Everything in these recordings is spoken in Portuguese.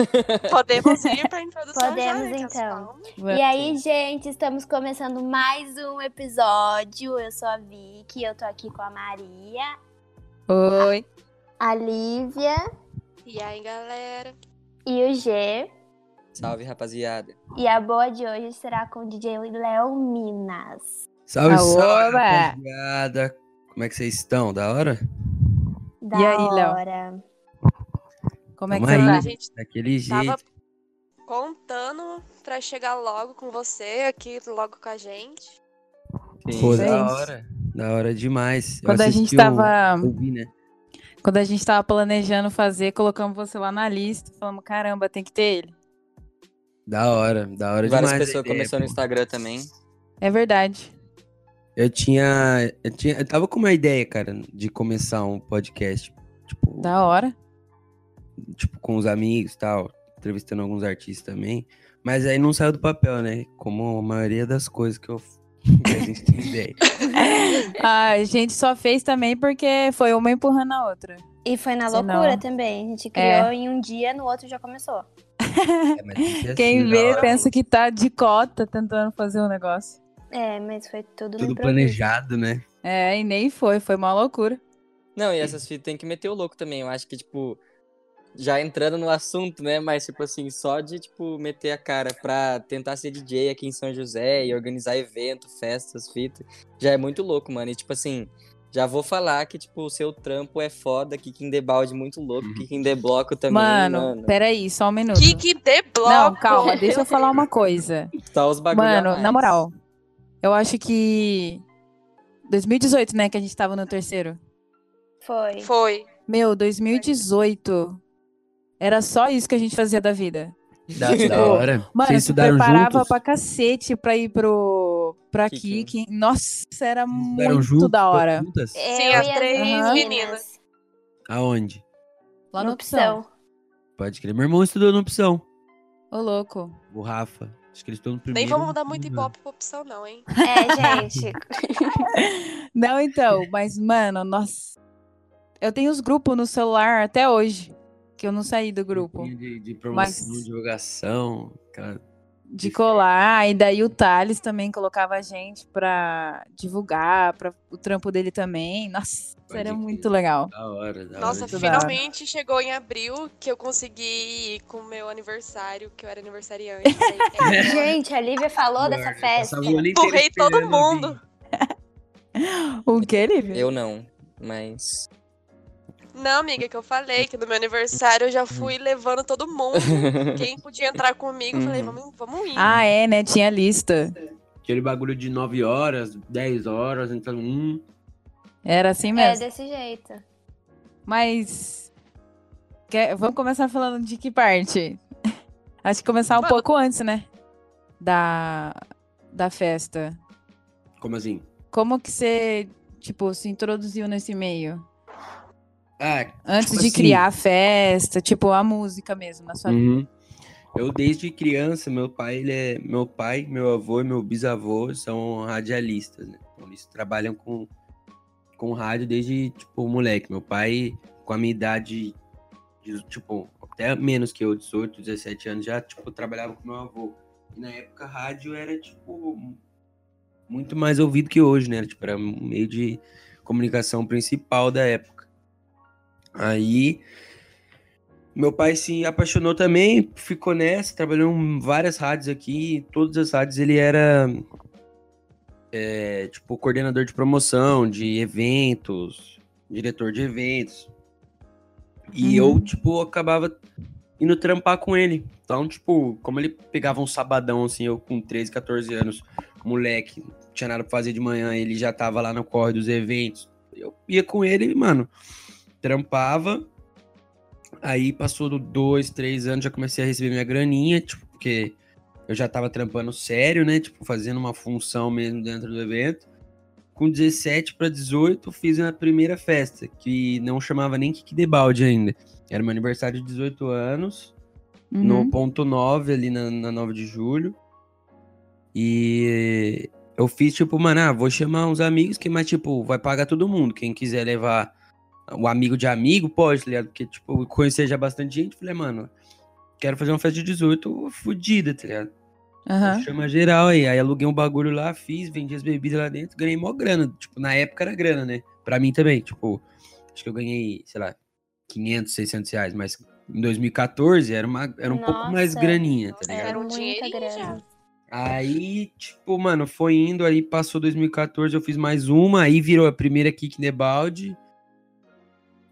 Podemos ir para a introdução Podemos, já, né, então. E aí, gente, estamos começando mais um episódio. Eu sou a Vicky, eu tô aqui com a Maria, Oi. a Lívia E aí, galera? e o G. Salve, rapaziada. E a boa de hoje será com o DJ Léo Minas. Salve, Aoba! salve, rapaziada. Como é que vocês estão? Da hora? Da E aí, Léo? hora. Como é que você tá? A gente Daquele tava jeito. contando pra chegar logo com você, aqui logo com a gente. Pô, da hora. Da hora demais. Eu Quando a gente tava- o- ouvi, né? Quando a gente tava planejando fazer, colocamos você lá na lista. Falamos, caramba, tem que ter ele. Da hora, da hora Várias demais. a pessoas ideia, começaram no. Instagram também. É verdade. Eu tinha, eu tinha. Eu tava com uma ideia, cara, de começar um podcast. Tipo, Da hora. tipo com os amigos e tal. Entrevistando alguns artistas também. Mas aí não saiu do papel, né? Como a maioria das coisas que, eu, que a gente tem ideia. a gente só fez também porque foi uma empurrando a outra. E foi na Senão- loucura também. A gente criou em um dia, no outro já começou. É, Quem assim, vê hora. pensa que tá de cota tentando fazer um negócio. É, mas foi tudo, no Tudo planejado, né? É, e nem foi, foi uma loucura. Não, e essas fitas tem que meter o louco também. Eu acho que, tipo, já entrando no assunto, né? Mas, tipo assim, só de, tipo, meter a cara pra tentar ser DJ aqui em São José e organizar evento, festas, fitas, já é muito louco, mano. E, tipo assim, já vou falar que, tipo, o seu trampo é foda, Kiki em Debalde muito louco, Uhum. Kiki em Debloco também, Mano, mano. peraí, só um minuto. Kiki de bloco. Não, calma, deixa eu falar uma coisa. Tá os bagulho a Mano, mais. na moral, eu acho que 2018, né, que a gente tava no terceiro. Foi. Foi. Meu, 2018 era só isso que a gente fazia da vida. Da, da hora. Mano, Vocês se estudaram preparava juntos? pra cacete pra ir pro pra Kiki. Kiki. Nossa, era muito juntos, da hora. juntas? Eu Sim, as três Aham. meninas. Aonde? Lá no no opção. Pode crer. Meu irmão estudou na opção. Ô, louco. O Rafa. Acho que eles estão no Nem primeiro. vamos mudar muito hip hop pra opção, não, hein? É, gente. Não, então, mas, mano, nossa. Eu tenho os grupos no celular até hoje. Que eu não saí do grupo. De, de promoção, Mas- divulgação. Cara, de colar, e daí o Thales também colocava a gente pra divulgar, para o trampo dele também. Nossa, Pode era muito legal. da hora, da Nossa, hora. finalmente chegou em abril que eu consegui ir com o meu aniversário, que eu era aniversariante. É, gente, a Lívia falou dessa festa. Empurrei todo mundo. O que, Lívia? Eu não, mas... Não, amiga, que eu falei que no meu aniversário eu já fui levando todo mundo. Quem podia entrar comigo, eu falei, vamos, vamos ir. Ah, é, né? Tinha lista. Aquele bagulho de 9 horas, 10 horas, então um. Era assim É mesmo. desse jeito. Mas. quer- Vamos começar falando de que parte? Acho que começar um Vamos. pouco antes, né? Da, da festa. Como assim? Como que você, tipo, se introduziu nesse meio? Ah, Antes Tipo de assim- criar a festa, tipo, a música mesmo, na sua vida. Uhum. Eu desde criança, meu pai, ele é meu pai, meu avô e meu bisavô são radialistas, né? Então eles trabalham com com rádio desde tipo moleque. Meu pai com a minha idade de, tipo até menos que eu, 18, 17 anos já tipo trabalhava com meu avô. E na época rádio era tipo muito mais ouvido que hoje, né? Tipo era meio de comunicação principal da época. Aí meu pai se apaixonou também, ficou nessa, trabalhou em várias rádios aqui, todas as rádios ele era é, tipo coordenador de promoção, de eventos, diretor de eventos. E Uhum. eu, tipo, acabava indo trampar com ele. Então, tipo, como ele pegava um sabadão, assim, eu com 13, 14 anos, moleque, não tinha nada pra fazer de manhã, ele já tava lá no corre dos eventos. Eu ia com ele, mano, trampava. Aí passou do dois, três anos, já comecei a receber minha graninha, tipo, porque eu já tava trampando sério, né? Tipo, fazendo uma função mesmo dentro do evento. Com 17 para 18, fiz a primeira festa, que não chamava nem Kiki Debalde ainda. Era meu aniversário de 18 anos, no Uhum. ponto 9, ali na, na 9 de julho. E eu fiz, tipo, mano, ah, vou chamar uns amigos que, mas, tipo, vai pagar todo mundo. Quem quiser levar o amigo de amigo, pode, tá ligado? Porque, tipo, eu conhecer já bastante gente. Falei, mano, quero fazer uma festa de 18 fodida, tá ligado? Aham. Chama geral aí. Aí aluguei um bagulho lá, fiz, vendi as bebidas lá dentro, ganhei mó grana. Tipo, na época era grana, né? Pra mim também. Tipo, acho que eu ganhei, sei lá, 500, 600 reais. Mas em 2014 era, uma, era um pouco mais Nossa. graninha, tá ligado? Era um dinheirinho grana. Aí, tipo, mano, foi indo, aí passou 2014, eu fiz mais uma, aí virou a primeira Kick Balde.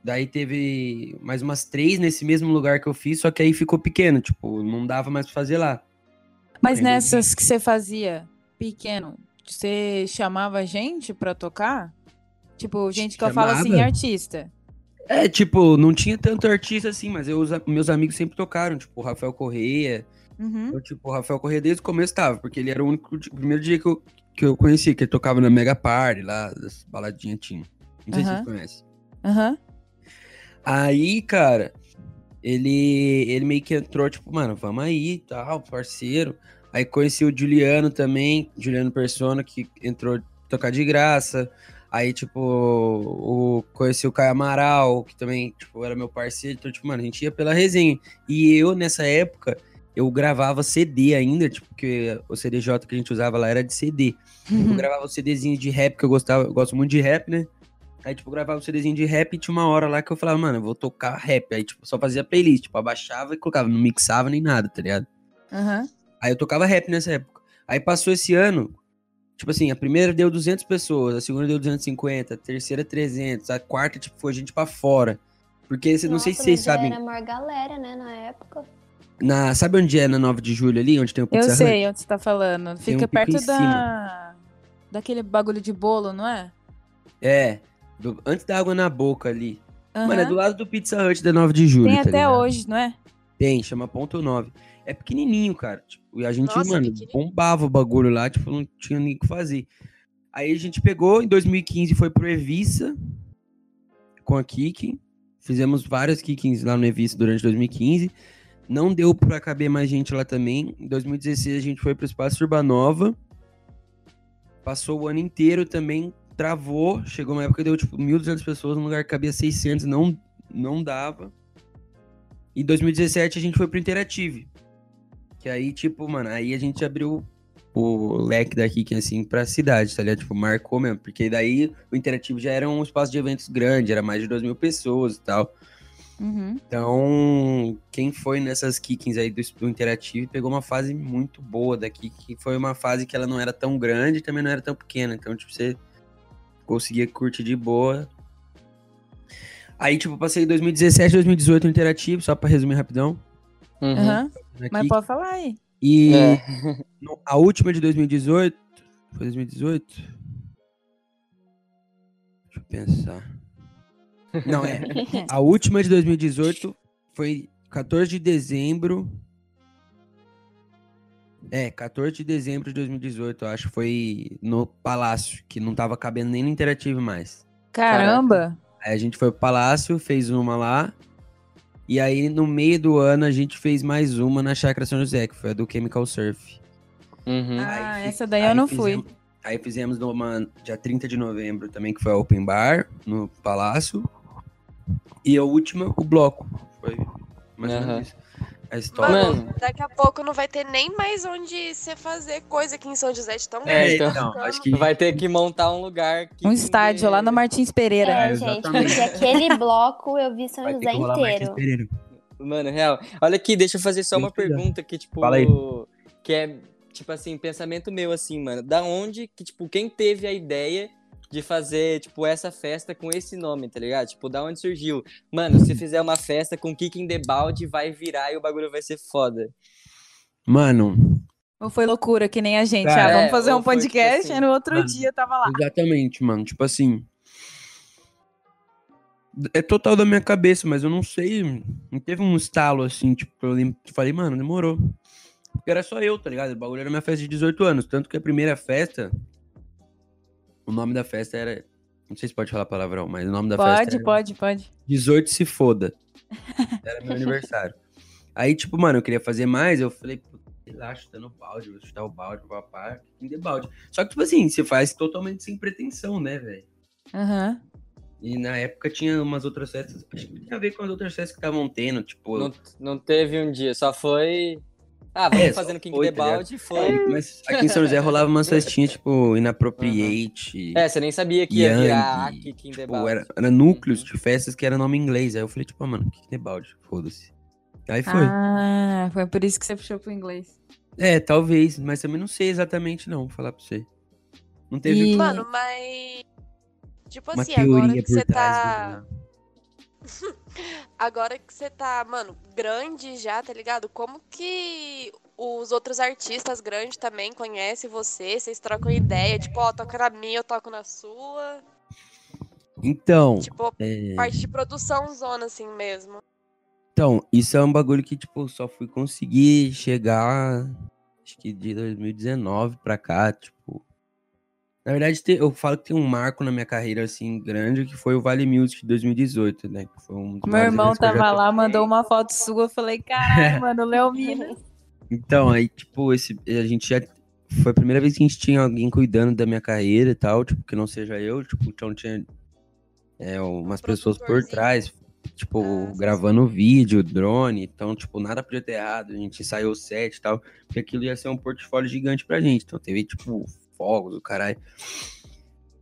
Daí teve mais umas três nesse mesmo lugar que eu fiz, só que aí ficou pequeno, tipo, não dava mais pra fazer lá. Mas Aí, nessas que você fazia pequeno, você chamava gente pra tocar? Tipo, gente que eu falo assim, Chamava. artista. É, tipo, não tinha tanto artista assim, mas eu, meus amigos sempre tocaram, tipo, o Rafael Correia. Uhum. Eu, tipo, o Rafael Correia desde o começo tava, porque ele era o único, tipo, primeiro dia que eu, que eu conheci, que ele tocava na Mega Party, lá, das baladinhas tinha. Não sei se Aham. vocês conhecem. Aham. Aí, cara, ele, ele meio que entrou, tipo, mano, vamos aí tal, parceiro. Aí conheci o Juliano também, Juliano Persona, que entrou tocar de graça. Aí, tipo, o, conheci o Caio Amaral, que também, tipo, era meu parceiro. Então, tipo, mano, a gente ia pela resenha. E eu, nessa época, eu gravava CD ainda, tipo, porque o CDJ que a gente usava lá era de CD. Eu gravava o CDzinho de rap, que eu gostava, eu gosto muito de rap, né? Aí, tipo, eu gravava o CDzinho de rap e tinha uma hora lá que eu falava, mano, eu vou tocar rap. Aí, tipo, só fazia playlist, tipo, abaixava e colocava, não mixava nem nada, tá ligado? Aham. Aí eu tocava rap nessa época. Aí passou esse ano, tipo assim, a primeira deu 200 pessoas, a segunda deu 250, a terceira 300, a quarta, tipo, foi gente pra fora. Porque, cê- não sei se Nossa, vocês sabem, Era maior galera, né, na época. na, sabe onde é na 9 de julho ali, onde tem o Eu Pizza Hut? sei onde você tá falando. Um Fica pico perto da. Daquele bagulho de bolo, não é? É, do- antes da água na boca ali. Aham. Mano, é do lado do Pizza Hut da 9 de julho, Tem tá até ligado? hoje, não é? Tem, chama ponto 9. É pequenininho, cara. Tipo, e a gente, Nossa, mano, bombava o bagulho lá, tipo, não tinha nem o que fazer. Aí a gente pegou, em 2015 foi pro Evissa com a Kiki. Fizemos várias Kikins lá no Evissa durante 2015. Não deu pra caber mais gente lá também. Em 2016 a gente foi pro Espaço Urbanova. Passou o ano inteiro também, travou. Chegou uma época que deu tipo 1.200 pessoas, num lugar que cabia 600, não, não dava. Em 2017 a gente foi pro Interative. Que aí, tipo, mano, aí a gente abriu o leque daqui, que assim, pra cidade, tá ligado? Tipo, marcou mesmo. Porque daí o Interativo já era um espaço de eventos grande, era mais de 2 mil pessoas e tal. Uhum. Então, quem foi nessas kickings aí do, do Interativo pegou uma fase muito boa daqui, que foi uma fase que ela não era tão grande e também não era tão pequena. Então, tipo, você conseguia curtir de boa. Aí, tipo, passei 2017, 2018 no Interativo, só pra resumir rapidão. Uhum. Aqui. Mas pode falar aí. E É. no- a última de 2018. Foi 2018? Deixa eu pensar. Não, é. A última de 2018 foi 14 de dezembro. É, 14 de dezembro de 2018, eu acho. Foi no Palácio, que não tava cabendo nem no Interativo mais. Caramba! Aí a gente foi pro Palácio, fez uma lá. E aí, no meio do ano, a gente fez mais uma na Chácara São José, que foi a do Chemical Surf. Uhum. Ah, Aí essa daí aí eu não fui. fizemos- Aí fizemos numa dia 30 de novembro também, que foi a Open Bar, no Palácio. E a última, o bloco. Foi mais ou Aham. menos isso. A história. Mano, Mano. daqui a pouco não vai ter nem mais onde você fazer coisa aqui em São José de tão É, grande. então. acho que Vai ter que montar um lugar. que Um estádio lá no Martins Pereira. É, É, gente, porque aquele bloco eu vi São vai ter José que rolar Martins inteiro. Mano, real. Olha aqui, deixa eu fazer só uma pergunta que, tipo. Fala aí. Que é, tipo assim, pensamento meu, assim, mano. Da onde que, tipo, quem teve a ideia de fazer, tipo, essa festa com esse nome, tá ligado? Tipo, da onde surgiu? Mano, se fizer uma festa com Kick in the Balde, vai virar e o bagulho vai ser foda. Mano, Ou foi loucura, que nem a gente. Cara, ah, vamos é, fazer ou um tipo podcast, assim, aí no outro mano, dia tava lá. exatamente, mano. Tipo assim. É total da minha cabeça, mas eu não sei. Não teve um estalo assim, tipo, eu falei, mano, demorou. Porque era só eu, tá ligado? O bagulho era minha festa de 18 anos. Tanto que a primeira festa. O nome da festa era. Não sei se pode falar palavrão, mas o nome da festa Pode, era pode, pode. 18 se foda. Era meu aniversário. Aí, tipo, mano, eu queria fazer mais, eu falei, "Pô, sei lá, chutando balde, vou chutar o balde, papá, em balde. Só que, tipo assim, você faz totalmente sem pretensão, né, velho? Aham. E na época tinha umas outras festas, acho que tinha a ver com as outras festas que estavam tendo, tipo. Não, não teve um dia, só foi. Ah, vamos É, fazendo King foi, the tá e foi. É, mas aqui em São José rolava umas festinhas, tipo, Inappropriate. É, você nem sabia que ia virar aqui King the Tipo, Balde. era, era núcleos Uhum. de festas que era nome em inglês. Aí eu falei, tipo, ah, mano, que balde, foda-se. Aí foi. Ah, foi por isso que você puxou pro inglês. É, talvez, mas também não sei exatamente, não, vou falar pra você. Não teve E- Mano, mas. Tipo uma assim, agora que você trás tá. Agora que você tá, mano, grande já, tá ligado? Como que os outros artistas grandes também conhecem você? Vocês trocam ideia? Tipo, ó, toca na minha, eu toco na sua. Então, Tipo, é, parte de produção zona, assim mesmo. então, isso é um bagulho que, tipo, só fui conseguir chegar, acho que de 2019 pra cá, tipo. Na verdade, eu falo que tem um marco na minha carreira, assim, grande, que foi o Vale Music de 2018, né? Que foi um dos Meu irmão tava lá, mandou uma foto sua. Eu falei, caralho, mano, Léo Minas. Então, aí, tipo, esse, a gente já. Foi a primeira vez que a gente tinha alguém cuidando da minha carreira e tal, tipo, que não seja eu, tipo, então tinha é, umas pessoas por trás, tipo, Ah, sim, gravando vídeo, drone, então, tipo, nada podia ter errado, a gente ensaiou o set e tal, porque aquilo ia ser um portfólio gigante pra gente, então teve, tipo, fogos, o caralho.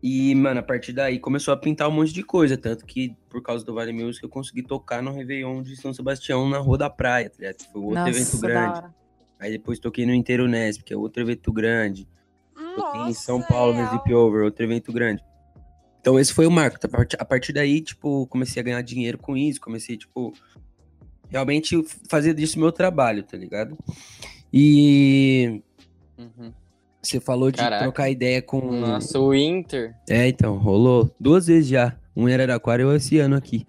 E, mano, a partir daí começou a pintar um monte de coisa, tanto que, por causa do Vale Music, eu consegui tocar no Réveillon de São Sebastião, na Rua da Praia, tá ligado? Foi outro evento Nossa, da grande. Aí depois toquei no Inteiro Nesp, que é outro evento grande. Toquei em São Nossa, Paulo, no real. Zip Over, outro evento grande. Então esse foi o marco. A partir, a partir daí, tipo, comecei a ganhar dinheiro com isso, comecei, tipo, realmente fazer disso meu trabalho, tá ligado? E Uhum. Você falou de Caraca. trocar ideia com... Nossa, o Inter. É, então, rolou duas vezes já. Um em Araraquara e eu esse ano aqui.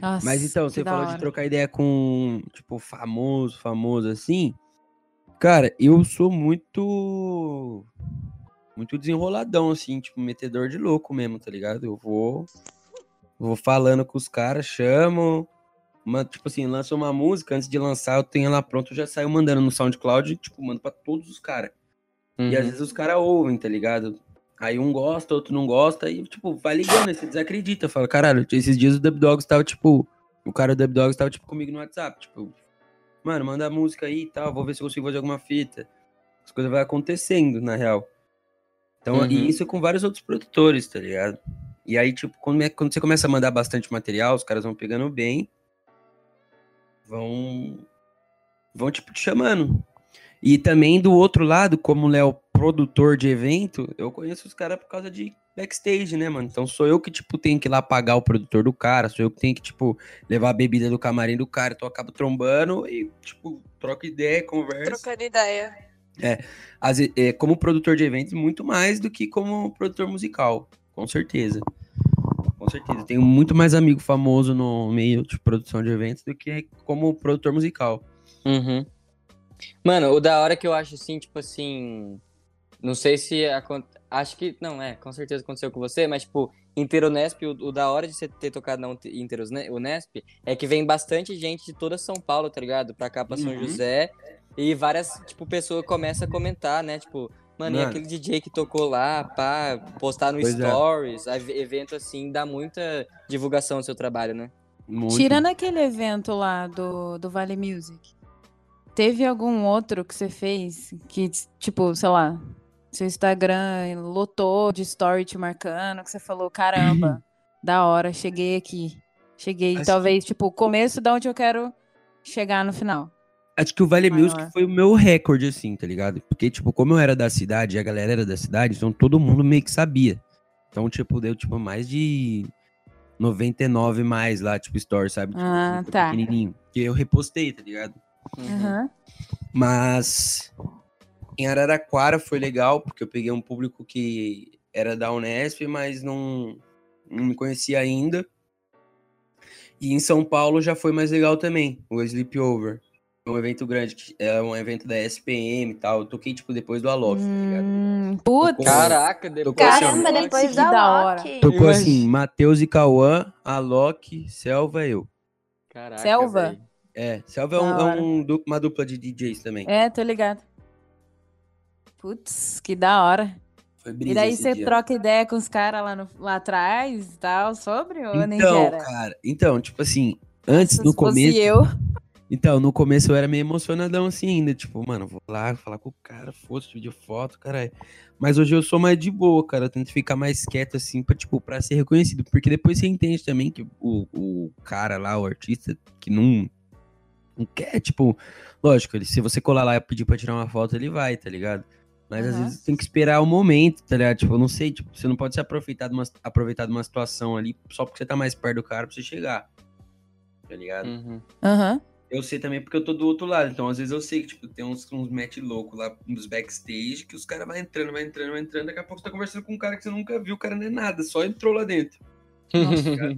Nossa, Mas então, você da falou de trocar ideia com, tipo, famoso, famoso assim. Cara, eu sou muito. Muito desenroladão, assim, tipo, metedor de louco mesmo, tá ligado? Eu vou. Vou falando com os caras, chamo. Uma, tipo assim, lança uma música, antes de lançar, eu tenho ela pronta, eu já saio mandando no SoundCloud, tipo, mando pra todos os caras. E às Uhum. vezes os caras ouvem, tá ligado? Aí um gosta, outro não gosta, e, tipo, vai ligando, aí você desacredita. Fala, caralho, esses dias o Dub Dogs tava, tipo. O cara do Dub Dogs tava, tipo, comigo no WhatsApp. Tipo, mano, manda a música aí e tal, vou ver se eu consigo fazer alguma fita. As coisas vão acontecendo, na real. Então, Uhum. e isso com vários outros produtores, tá ligado? E aí, tipo, quando, é- quando você começa a mandar bastante material, os caras vão pegando bem. Vão. Vão, tipo, te chamando. E também do outro lado, como o Léo, produtor de evento, eu conheço os caras por causa de backstage, né, mano? Então sou eu que, tipo, tenho que ir lá pagar o produtor do cara, sou eu que tenho que, tipo, levar a bebida do camarim do cara, então eu acabo trombando e, tipo, troco ideia, conversa. Trocando ideia. Às ve- é, como produtor de eventos, muito mais do que como produtor musical, com certeza. Com certeza. Tenho muito mais amigo famoso no meio de produção de eventos do que como produtor musical. Uhum. Mano, o da hora que eu acho assim, tipo assim. Não sei se. Acho que. Não, é, com certeza aconteceu com você, mas, tipo, Interunesp, o, o da hora de você ter tocado na Interunesp é que vem bastante gente de toda São Paulo, tá ligado? Pra cá, pra São Uhum. José. E várias, tipo, pessoas começam a comentar, né? Tipo, mano, e Mano. aquele DJ que tocou lá, pá, postar no Pois é. Stories, aí evento assim, dá muita divulgação do seu trabalho, né? Muito. Tirando aquele evento lá do, do Vale Music, teve algum outro que você fez que, tipo, sei lá, seu Instagram lotou de story te marcando, que você falou, caramba, da hora, cheguei aqui. Cheguei, Acho talvez, tipo, o começo da onde eu quero chegar no final. Acho que o Vale Maior. Music foi o meu recorde, assim, tá ligado? Porque, tipo, como eu era da cidade e a galera era da cidade, então todo mundo meio que sabia. Então, tipo, deu, tipo, mais de 99 mais lá, tipo, story, sabe? Tipo, Ah, assim, tá. Pequenininho. Que eu repostei, tá ligado? Uhum. Mas em Araraquara foi legal, porque eu peguei um público que era da Unesp, mas não, não me conhecia ainda. E em São Paulo já foi mais legal também, o Sleepover. Um evento grande, que é um evento da SPM e tal. Eu toquei, tipo, depois do Alok, tá ligado? Hum, putz. Caraca, depois. Caramba, Nossa, depois que da da hora. Loki. Tocou assim, Matheus e Cauã, Alok, Selva e eu. Caraca, Selva? velho. É, Selva é, um- é um uma dupla de DJs também. É, tô ligado. Putz, que da hora. Foi brisa E daí esse você dia. troca ideia com os caras lá, no- lá atrás e tal, sobre ou nem Então, era? cara, então, tipo assim, antes Se no fosse começo. eu, Então, no começo eu era meio emocionadão assim ainda, tipo, mano, vou lá falar com o cara, foda-se, vídeo foto, caralho. Mas hoje eu sou mais de boa, cara, eu tento ficar mais quieto assim, pra, tipo, pra ser reconhecido, porque depois você entende também que o, o cara lá, o artista, que não, não quer, tipo, lógico, ele, se você colar lá e pedir pra tirar uma foto, ele vai, tá ligado? Mas às Aham. vezes tem que esperar o momento, tá ligado? Tipo, eu não sei, tipo, você não pode se aproveitar de uma, aproveitar de uma situação ali só porque você tá mais perto do cara pra você chegar. Tá ligado? Uhum. aham. Eu sei também porque eu tô do outro lado. Então, às vezes eu sei que, tipo, tem uns, uns match louco lá nos backstage que os caras vai entrando, vai entrando, vai entrando. Daqui a pouco você tá conversando com um cara que você nunca viu, o cara não é nada, só entrou lá dentro. Nossa, cara.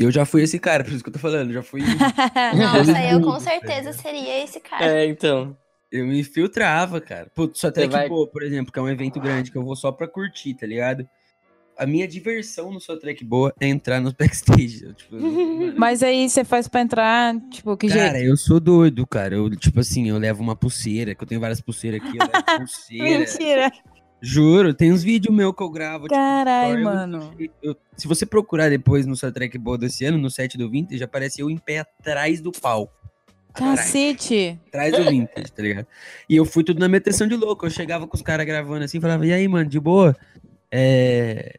Eu já fui esse cara, por isso que eu tô falando. Já fui. Nossa, eu com certeza seria esse cara. É, então. Eu me infiltrava, cara. Putz, só Track vai- Boa, por exemplo, que é um evento grande que eu vou só pra curtir, tá ligado? A minha diversão no Só Track Boa é entrar nos backstage. Eu, tipo, Mas aí você faz pra entrar, tipo, que Cara, jeito? eu sou doido, cara. Eu, tipo assim, eu levo uma pulseira, que eu tenho várias pulseiras aqui, eu levo pulseira. Mentira. Juro, tem uns vídeos meus que eu gravo. tipo, story, eu- mano. eu- se você procurar depois no Só Track Boa desse ano, no set do Vintage, aparece eu em pé atrás do palco. Atrás, Cacete. atrás do Vintage, tá ligado? E eu fui tudo na meteção de louco. Eu chegava com os caras gravando assim, falava, e aí, mano, de boa? É...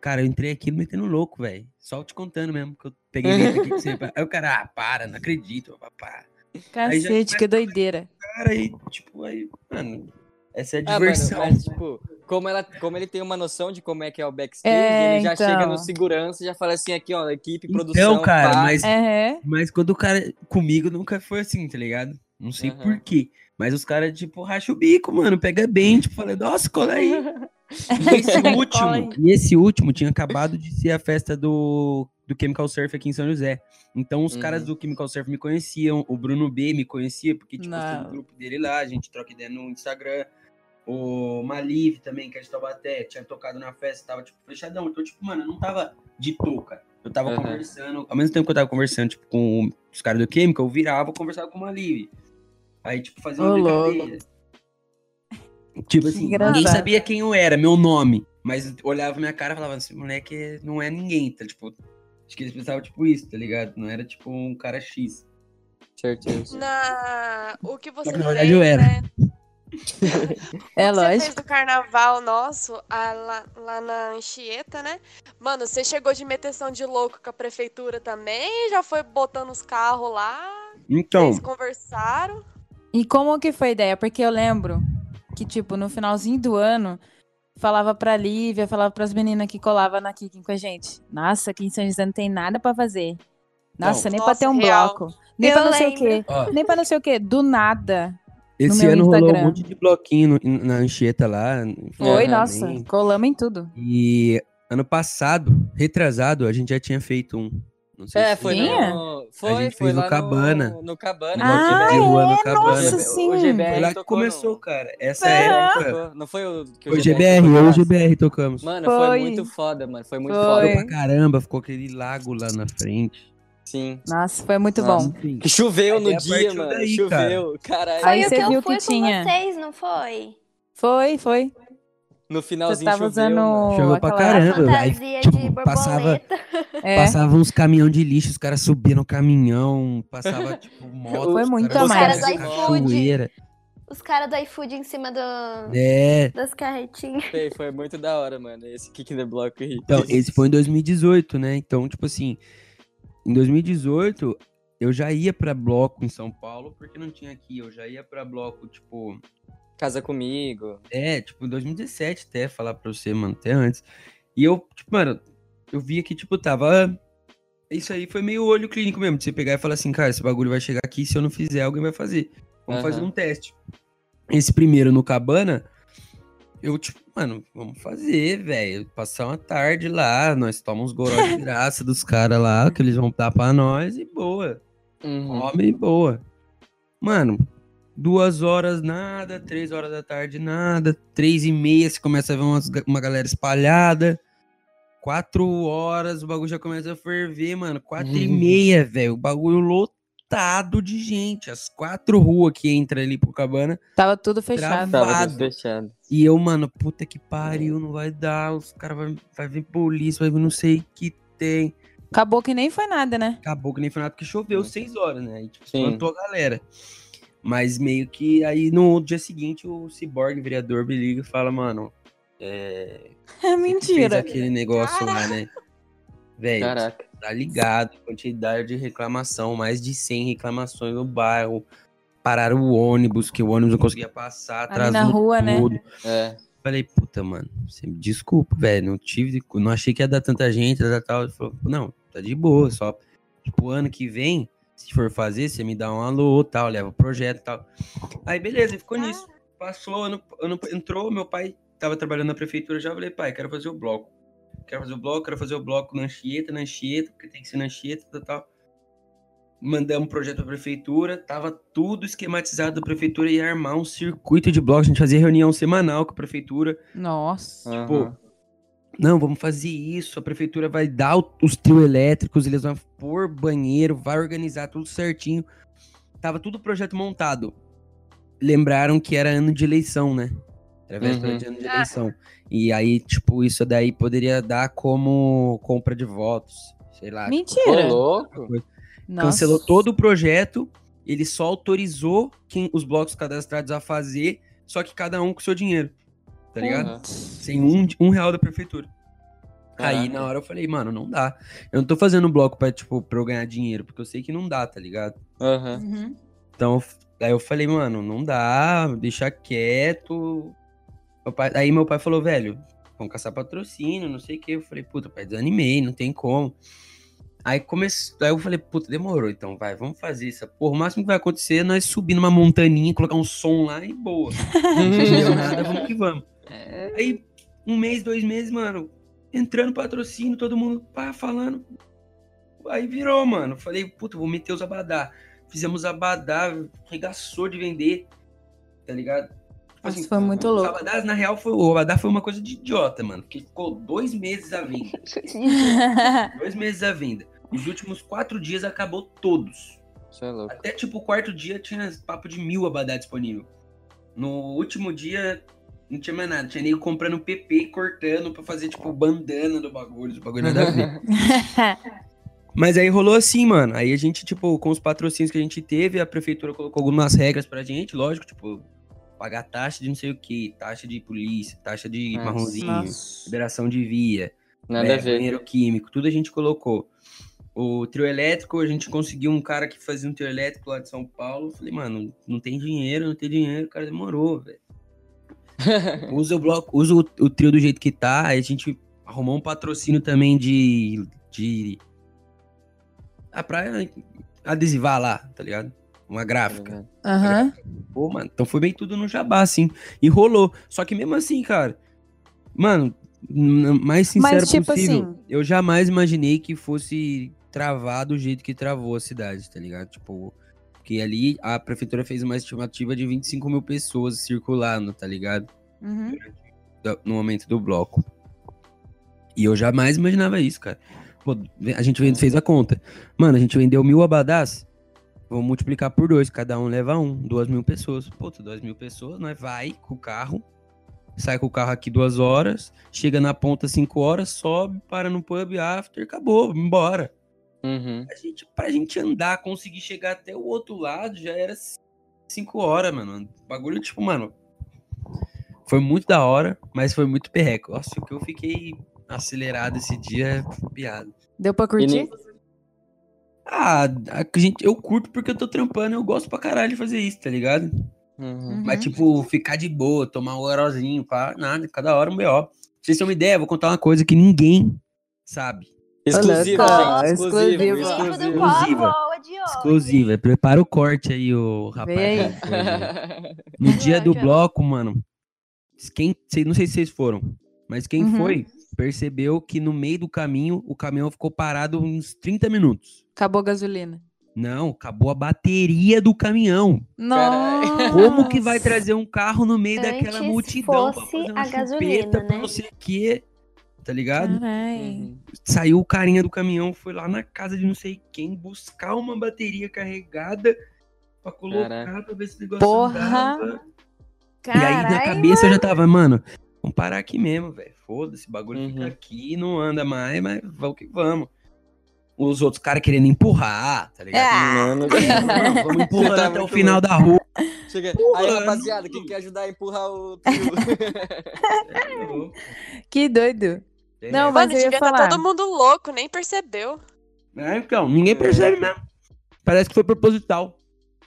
Cara, eu entrei aqui metendo louco, velho. Só te contando mesmo, que eu peguei aqui com você. Aí o cara, ah, para, não acredito, papá. Aí já Cacete, que doideira. Cara, aí, tipo, aí, mano, essa é a Ah, mano, diversão. mas, tipo, como, ela, como ele tem uma noção de como é que é o backstage, É, ele já então. chega no segurança e já fala assim, aqui, ó, equipe, Então, produção, cara, pá. mas, É, mas quando o cara. Comigo nunca foi assim, tá ligado? Não sei Aham. por quê. Mas os caras, tipo, racham o bico, mano. Pega bem, tipo, fala, nossa, cola aí. E esse último, e esse último tinha acabado de ser a festa do, do Chemical Surf aqui em São José. Então os Uhum. caras do Chemical Surf me conheciam, o Bruno B me conhecia, porque, tipo, eu Não. no grupo dele lá, a gente troca ideia no Instagram. O Malive também, que é de Taubaté, tinha tocado na festa, tava, tipo, fechadão. Então, tipo, mano, eu não tava de touca. Eu tava Aham. conversando, ao mesmo tempo que eu tava conversando, tipo, com os caras do Chemical, eu virava e conversava com o Malive. Aí, tipo, fazia uma louco. brincadeira. Tipo assim, ninguém sabia quem eu era, meu nome. Mas olhava minha cara e falava, esse moleque não é ninguém, tá? Tipo, acho que eles pensavam, tipo, isso, tá ligado? Não era, tipo, um cara X. Certeza. Na... O que você na fez, verdade eu era. né? É O que Você fez lógico. do carnaval nosso ah, lá, lá na Anchieta, né? Mano, você chegou de meteção de louco com a prefeitura também? Já foi botando os carros lá? Então, Vocês conversaram? E como que foi a ideia? Porque eu lembro que, tipo, no finalzinho do ano, falava pra Lívia, falava pras meninas que colavam na Kicking com a gente. Nossa, aqui em São José não tem nada pra fazer. Nossa, nem pra Nossa, ter um real. bloco. Nem Eu pra não sei o quê. lembro. ó, Nem pra não sei o quê. Do nada. Esse ano rolou um Instagram. monte de bloquinho no- na Anchieta lá. Foi, Aham. nossa. Colamos em tudo. E ano passado, retrasado, a gente já tinha feito um. Não sei É, se foi Tinha? no... Foi, gente foi fez no Cabana. No, no Cabana. No Ah, Rio, ano é? Cabana. Nossa, O sim. GBR Foi lá que começou, no- cara. Essa Aham. época. Não foi o que Foi o GBR GBR, e o? GBR tocamos. Mano, Foi. foi muito foda, mano. Foi muito Foi. foda. Pra caramba, ficou aquele lago lá na frente. Sim. Nossa, foi muito Nossa. bom. Que choveu Aí no a dia, mano. daí, choveu. Caralho. Aí você que eu viu fui que com tinha. vocês, não foi? Foi, foi. No Você finalzinho tava choveu, usando mano. Choveu pra caramba. Aí, tipo, de passava-. É, Passava uns caminhão de lixo, os caras subiam no caminhão, passava, tipo, moto. Foi muito caras a mais. Os caras do iFood. Os caras do iFood em cima do, É, das carretinhas. Foi, foi muito da hora, mano. Esse Kick in the Block então, esse foi em 2018, né? Então, tipo assim, em 2018, eu já ia pra bloco em São Paulo, porque não tinha aqui. Eu já ia pra bloco, tipo, Casa comigo. É, tipo, em 2017 até, falar pra você, mano, até antes. E eu, tipo, mano, eu via que, tipo, tava. Isso aí foi meio olho clínico mesmo, de você pegar e falar assim, cara, esse bagulho vai chegar aqui, se eu não fizer, alguém vai fazer. Vamos fazer Aham. um teste. Esse primeiro no Cabana, eu, tipo, mano, vamos fazer, velho. Passar uma tarde lá, nós tomamos goró de graça dos caras lá, que eles vão dar pra nós e boa. Uhum. Homem boa. Mano, duas horas nada, três horas da tarde nada, três e meia você começa a ver umas uma galera espalhada. Quatro horas o bagulho já começa a ferver, mano. Quatro e Uhum. meia, velho. O bagulho lotado de gente. As quatro ruas que entra ali pro cabana. Tava tudo fechado. Tava tudo fechado. E eu, mano, puta que pariu, não vai dar. Os caras vai, vai vir polícia, vai vir não sei o que tem. Acabou que nem foi nada, né? Acabou que nem foi nada porque choveu seis horas, né? Aí, tipo, Sim. espantou a galera. Mas meio que aí no dia seguinte o Cyborg, vereador, me liga e fala, mano. É. É que Fez mentira. aquele negócio lá, né? Velho, Caraca. Tá ligado? Quantidade de reclamação, mais de 100 reclamações no bairro. Pararam o ônibus, que o ônibus não conseguia passar, atrasou na rua, né? tudo. É. Falei, puta, mano, você me desculpa, velho. Não tive, não achei que ia dar tanta gente, tal, tal. Ele falou, não, tá de boa, só. Tipo, ano que vem, se for fazer, você me dá um alô, tal, leva o projeto e tal. Aí, beleza, ficou nisso. Passou, ano, ano, entrou, meu pai tava trabalhando na prefeitura já. Eu falei, pai, quero fazer o bloco. Quero fazer o bloco, quero fazer o bloco na Anchieta, na Anchieta, porque tem que ser na Anchieta, tal, tal. Mandamos um projeto pra prefeitura, tava tudo esquematizado, a prefeitura ia armar um circuito de blocos, a gente fazia reunião semanal com a prefeitura, Nossa. Tipo, Aham. não, vamos fazer isso. A prefeitura vai dar os trio elétricos, eles vão pôr banheiro, vai organizar tudo certinho. Tava tudo o projeto montado. Lembraram que era ano de eleição, né? Véspera Uhum. de ano de Ah. eleição. E aí, tipo, isso daí poderia dar como compra de votos. Sei lá. Ô, Mentira. louco. Nossa. Cancelou todo o projeto. Ele só autorizou quem, os blocos cadastrados a fazer, só que cada um com seu dinheiro. Tá ligado? Aham. Sem um, um real da prefeitura. Aí na hora eu falei, mano, não dá. Eu não tô fazendo bloco pra, tipo, pra eu ganhar dinheiro, porque eu sei que não dá, tá ligado? Uhum. Então, aí eu falei, mano, não dá, deixa quieto. Meu pai- aí meu pai falou, velho, vamos caçar patrocínio, não sei o que. Eu falei, puta, pai, desanimei, não tem como. Aí comecei, aí eu falei, puta, demorou, então vai, vamos fazer isso. Porra, o máximo que vai acontecer é nós subir numa montaninha, colocar um som lá e boa. Não entendeu nada, vamos que vamos. Aí, um mês, dois meses, mano, entrando patrocínio, todo mundo pá, falando. Aí virou, mano. Falei, puta, vou meter os abadá. Fizemos abadá, regaçou de vender, tá ligado? Tipo Nossa, foi muito louco. abadás, na real, foi, o abadá foi uma coisa de idiota, mano. Porque ficou dois meses à venda. dois meses à venda. Os últimos quatro dias acabou todos. Isso é louco. Até tipo o quarto dia tinha papo de mil abadá disponível. No último dia não tinha mais nada. Tinha nego comprando PP e cortando pra fazer tipo bandana do bagulho. O bagulho nada a ver. Mas aí rolou assim, mano. Aí a gente, tipo, com os patrocínios que a gente teve, a prefeitura colocou algumas regras pra gente, lógico, tipo, pagar taxa de não sei o que, taxa de polícia, taxa de Nossa. marronzinho, Nossa. liberação de via, Nada né, a ver. banheiro químico, tudo a gente colocou. O trio elétrico, a gente conseguiu um cara que fazia um trio elétrico lá de São Paulo. Falei, mano, não tem dinheiro, não tem dinheiro, o cara demorou, velho. usa o bloco, usa o, o trio do jeito que tá. Aí a gente arrumou um patrocínio também de. de a praia adesivar lá, tá ligado? Uma gráfica. Aham. Pô, mano, então foi bem tudo no jabá, assim. E rolou. Só que mesmo assim, cara, mano, mais sincero Mas, tipo possível, assim- eu jamais imaginei que fosse travar do jeito que travou a cidade, tá ligado? Tipo, porque ali a prefeitura fez uma estimativa de 25 mil pessoas circulando, tá ligado? Uhum. No momento do bloco. E eu jamais imaginava isso, cara. Pô, a gente fez a conta. Mano, a gente vendeu mil abadás. Vamos multiplicar por dois. Cada um leva um. Duas mil pessoas. Pô, duas mil pessoas, nós vai com o carro. Sai com o carro aqui duas horas. Chega na ponta cinco horas. Sobe, para no pub, after. Acabou, vamos embora. Uhum. A gente, pra gente andar, conseguir chegar até o outro lado, já era cinco horas, mano. O bagulho, tipo, mano. Foi muito da hora, mas foi muito perreco. Nossa, o que eu fiquei acelerado esse dia é piada. Deu pra E curtir? Ah, a gente, eu curto porque eu tô trampando, eu gosto pra caralho de fazer isso, tá ligado? Uhum. Uhum. Mas, tipo, ficar de boa, tomar um orozinho, pá, nada, cada hora um B.O. Pra vocês terem uma ideia, eu vou contar uma coisa que ninguém sabe. Exclusivo, Olha gente. Exclusiva. Povoa de hoje. Exclusiva. Prepara o corte aí, o rapaz. Aí. No dia do bloco, mano, quem, não sei se vocês foram, mas quem Uhum. foi percebeu que no meio do caminho o caminhão ficou parado uns 30 minutos. Acabou a gasolina. Não, acabou a bateria do caminhão. Nossa. Como que vai trazer um carro no meio daquela Antes multidão pra fosse fazer uma a chupeta gasolina, pra né? não sei o quê? tá ligado? Uhum. Saiu o carinha do caminhão, foi lá na casa de não sei quem buscar uma bateria carregada pra colocar, Caraca. pra ver se o negócio Porra. andava. E aí na cabeça eu já tava, mano, vamos parar aqui mesmo, velho. Foda-se, o bagulho fica Uhum. aqui, não anda mais, mas vamos que vamos. Os outros caras querendo empurrar, tá ligado? Ah, Mano, Não, vamos empurrando Tá até o final da rua. Chega. Aí, não. rapaziada, quem quer ajudar a empurrar o trio? Que doido. É, Não, mas Mano, eu ia devia estar falar. todo mundo louco, nem percebeu. É, então, ninguém percebe mesmo. Parece que foi proposital.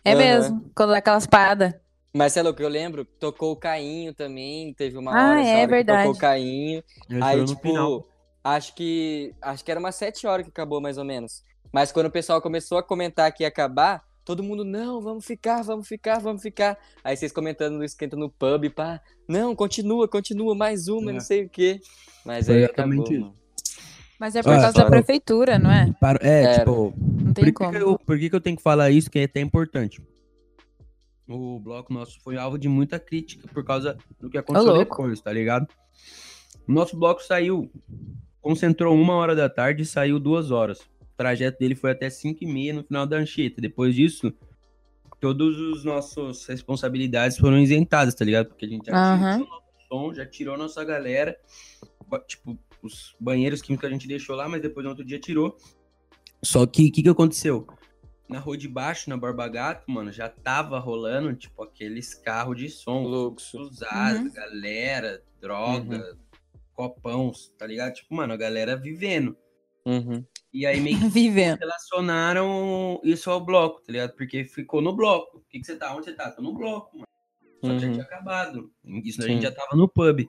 É Aham. mesmo, quando dá aquelas paradas. Mas, sei lá, o que eu lembro, tocou o Cainho também, teve uma Ah, hora é hora que verdade. tocou o Cainho. Aí, tipo, final. acho que. Acho que era umas sete horas que acabou, mais ou menos. Mas quando o pessoal começou a comentar que ia acabar, todo mundo, não, vamos ficar, vamos ficar, vamos ficar. Aí vocês comentando no esquenta no pub, pá, não, continua, continua, mais uma, É. não sei o quê. Mas Foi aí exatamente acabou, mano. Mas é por Ah, causa da prefeitura, não é? Para- É, Era. tipo, Não por tem que, como. que eu, por que, que eu tenho que falar isso, que é até importante? O bloco nosso foi alvo de muita crítica por causa do que aconteceu louco. depois, tá ligado? O nosso bloco saiu, concentrou uma hora da tarde e saiu duas horas. O trajeto dele foi até 5 e meia no final da Anchieta. Depois disso, todas as nossas responsabilidades foram isentadas, tá ligado? Porque a gente já Aham. tirou nosso som, já tirou nossa galera. Tipo, os banheiros químicos que a gente deixou lá, mas depois no outro dia tirou. Só que o que, que aconteceu? Na rua de baixo, na Borba Gato, mano, já tava rolando, tipo, aqueles carros de som Luxo. usados, Uhum. galera, droga, copão, tá ligado? Tipo, mano, a galera vivendo. Uhum. E aí meio que Vivendo. relacionaram isso ao bloco, tá ligado? Porque ficou no bloco. O que, que você tá? Onde você tá? Tô no bloco, mano. Só que já Uhum. tinha acabado. Isso a gente já tava no pub.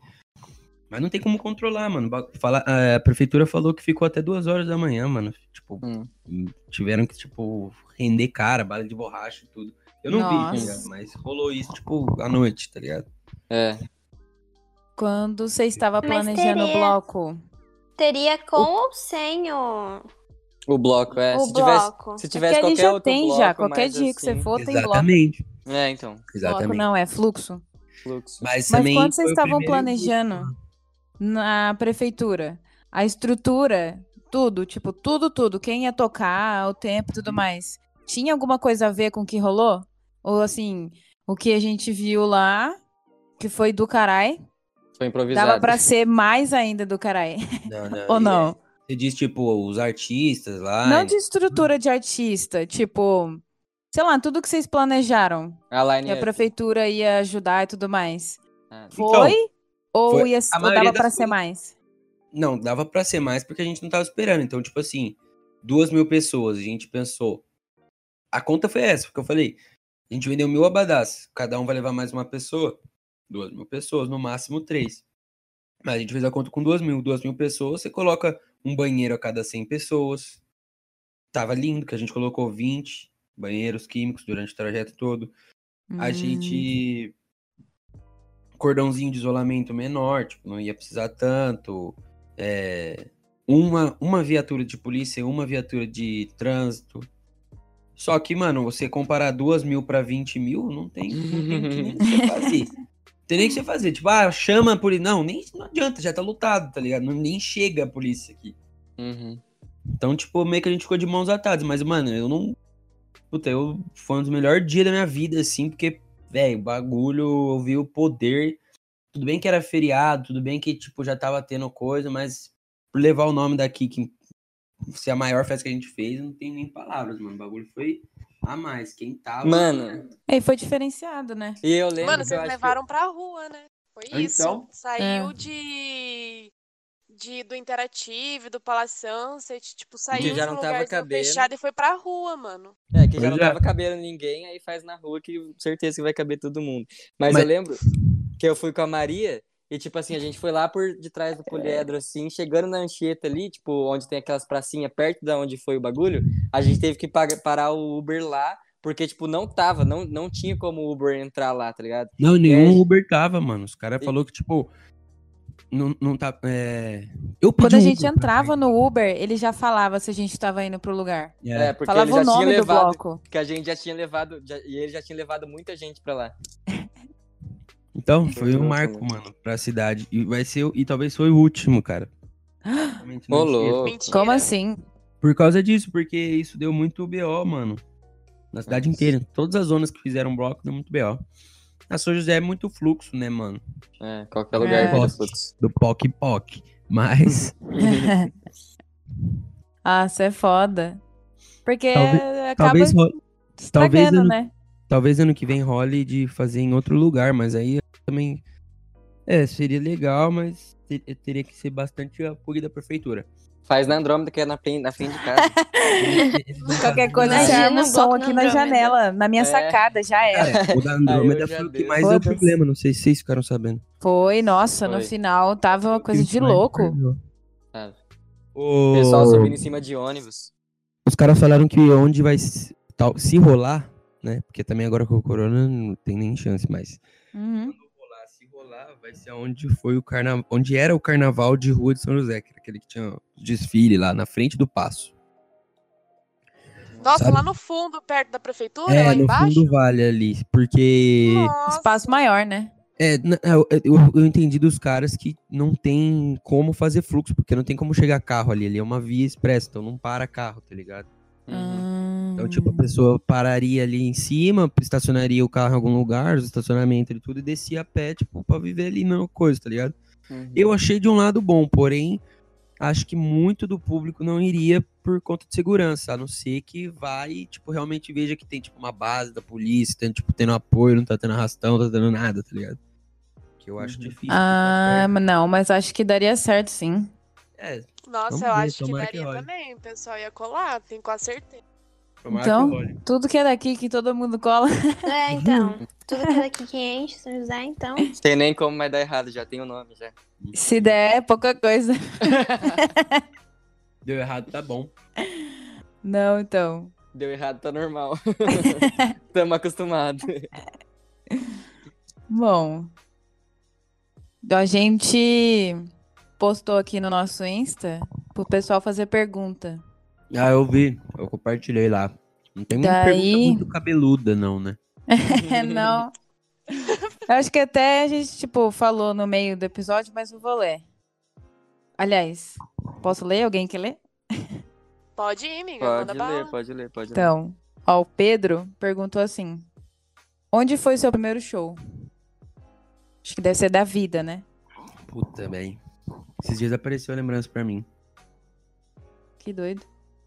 Mas não tem como controlar, mano. Fala, a prefeitura falou que ficou até duas horas da manhã, mano. Tipo, Hum. tiveram que, tipo, render cara, bala de borracha e tudo. Eu não vi, tá Nossa. ligado? Mas rolou isso, tipo, à noite, tá ligado? É. Quando você estava planejando o teria- bloco. Teria com ou sem o, O bloco, é. o se tivesse, bloco? se tivesse Porque ali qualquer já outro tem bloco, já. Qualquer dia que você assim- for, tem bloco. Exatamente. É, então. Bloco Exatamente. não, é fluxo. Fluxo. Mas, Mas quando vocês o estavam primeiro planejando na prefeitura, a estrutura, tudo, tipo, tudo, tudo, quem ia tocar, o tempo e tudo mais, tinha alguma coisa a ver com o que rolou? Ou assim, o que a gente viu lá, que foi do carai, Foi improvisado. dava pra ser mais ainda do carai, Não, não, ou não? Você diz, tipo, os artistas lá. Não e- de estrutura de artista, tipo, sei lá, tudo que vocês planejaram, A a prefeitura ia ajudar e tudo mais. Ah, Foi? Ou foi ia, a ou dava das pra ser mais? Não, dava pra ser mais porque a gente não tava esperando. Então, tipo assim, duas mil pessoas, a gente pensou. A conta foi essa, porque eu falei, a gente vendeu mil abadás, cada um vai levar mais uma pessoa, duas mil pessoas, no máximo três. Mas a gente fez a conta com duas mil, duas mil pessoas, você coloca um banheiro a cada 100 pessoas. Tava lindo, que a gente colocou 20 banheiros químicos durante o trajeto todo. A Hum. gente. Cordãozinho de isolamento menor, tipo, não ia precisar tanto. É, uma, uma viatura de polícia e uma viatura de trânsito. Só que, mano, você comparar duas mil pra 20 mil, não tem, não tem nem o que você fazer. Tem nem o que você fazer. Tipo, ah, chama a polícia. Não, nem, não adianta, já tá lotado, tá ligado? Não, nem chega a polícia aqui. Uhum. Então, tipo, meio que a gente ficou de mãos atadas. Mas, mano, eu não. Puta, eu. Foi um dos melhores dias da minha vida, assim, porque, velho, o bagulho, eu vi o poder. Tudo bem que era feriado, tudo bem que, tipo, já tava tendo coisa, mas por levar o nome daqui, que ser a maior festa que a gente fez, não tem nem palavras, mano. O bagulho foi a mais. Quem tava. Mano, E foi diferenciado, né? e eu lembro Mano, vocês acho que- levaram pra rua, né? Foi isso. então? Saiu É. de, de. do Interativo, do Palace Sunset, tipo, saiu já de um não tava cabendo. fechado e foi pra rua, mano. É, que já não é. tava cabendo ninguém, aí faz na rua que certeza que vai caber todo mundo. Mas, Mas- eu lembro que eu fui com a Maria e, tipo assim, a gente foi lá por detrás do poliedro, assim, chegando na Anchieta ali, tipo, onde tem aquelas pracinhas perto da onde foi o bagulho, a gente teve que pagar, parar o Uber lá, porque, tipo, não tava, não, não tinha como o Uber entrar lá, tá ligado? Não, nenhum É. Uber tava, mano. Os caras E- falaram que, tipo. Não, não tá. É... Eu Quando a um gente pra entrava no Uber, ele já falava se a gente tava indo pro lugar. É, É. porque falava ele já o nome tinha do levado, bloco. que a gente já tinha levado, já- e ele já tinha levado muita gente pra lá. Então, Foi um marco, né? mano, pra cidade. E vai ser, e talvez foi o último, cara. Ô, louco. Mentira. Como assim? Por causa disso, porque isso deu muito BO, mano. Na cidade Nossa. inteira. Todas as zonas que fizeram bloco deu muito BO. A São José é muito fluxo, né, mano? É, qualquer lugar É. vira fluxo. Do POC POC. Mas ah, você é foda. Porque Talvez- acaba talvez, talvez ano- né? talvez ano que vem role de fazer em outro lugar, mas aí também. É, seria legal, mas te- teria que ser bastante apoio da prefeitura. Faz na Andrômeda, que é na frente, na frente de casa. Qualquer coisa você arma o som aqui na janela, na minha É. sacada, já era. Cara, o da Andrômeda já foi o que mais deu problema, não sei se vocês ficaram sabendo. Foi, nossa, no Foi. final tava uma coisa de louco. O pessoal subindo em cima de ônibus. Os caras falaram que onde vai se, tal- se rolar, né? Porque também agora com o corona não tem nem chance mais. Uhum. Vai ser onde foi o carnaval, onde era o carnaval de Rua de São José, que era aquele que tinha desfile lá na frente do passo. Nossa, sabe? lá no fundo, perto da prefeitura, é, lá no embaixo? fundo do vale ali, porque Nossa. Espaço maior, né? é, n- eu, eu- eu entendi dos caras que não tem como fazer fluxo, porque não tem como chegar carro ali, ali é uma via expressa, então não para carro, tá ligado? Uhum. Então, tipo, a pessoa pararia ali em cima, estacionaria o carro em algum lugar, os estacionamentos e tudo, e descia a pé, tipo, pra viver ali na coisa, tá ligado? Uhum. Eu achei de um lado bom, porém, acho que muito do público não iria por conta de segurança, a não ser que vai e, tipo, realmente veja que tem, tipo, uma base da polícia, tem, tipo, tendo apoio, não tá tendo arrastão, não tá tendo nada, tá ligado? Que eu acho Uhum. difícil. Ah, não, mas acho que daria certo, sim. É, Nossa, Vamos eu ver, acho que que daria role. também. O pessoal ia colar, tenho quase certeza. tomara Então, que tudo que é daqui, que todo mundo cola. É, então. Tudo que é daqui que enche, São José, então. Tem nem como mais dar errado, já tem o nome já. Se der, é pouca coisa. Deu errado, tá bom. Não, então. Deu errado, tá normal. Tamo acostumado. Bom. A gente postou aqui no nosso Insta pro pessoal fazer pergunta. Ah, eu vi, eu compartilhei lá. Não tem muita Daí- pergunta muito cabeluda, não, né? É, não. Eu acho que até a gente, tipo, falou no meio do episódio, mas não vou ler. Aliás, posso ler? Alguém quer ler? Pode ir, amiga. Pode manda ler, bala. pode ler, pode ler. Então, ó, o Pedro perguntou assim: Onde foi seu primeiro show? Acho que deve ser da vida, né? Puta, bem. Esses dias apareceu a lembrança pra mim. Que doido.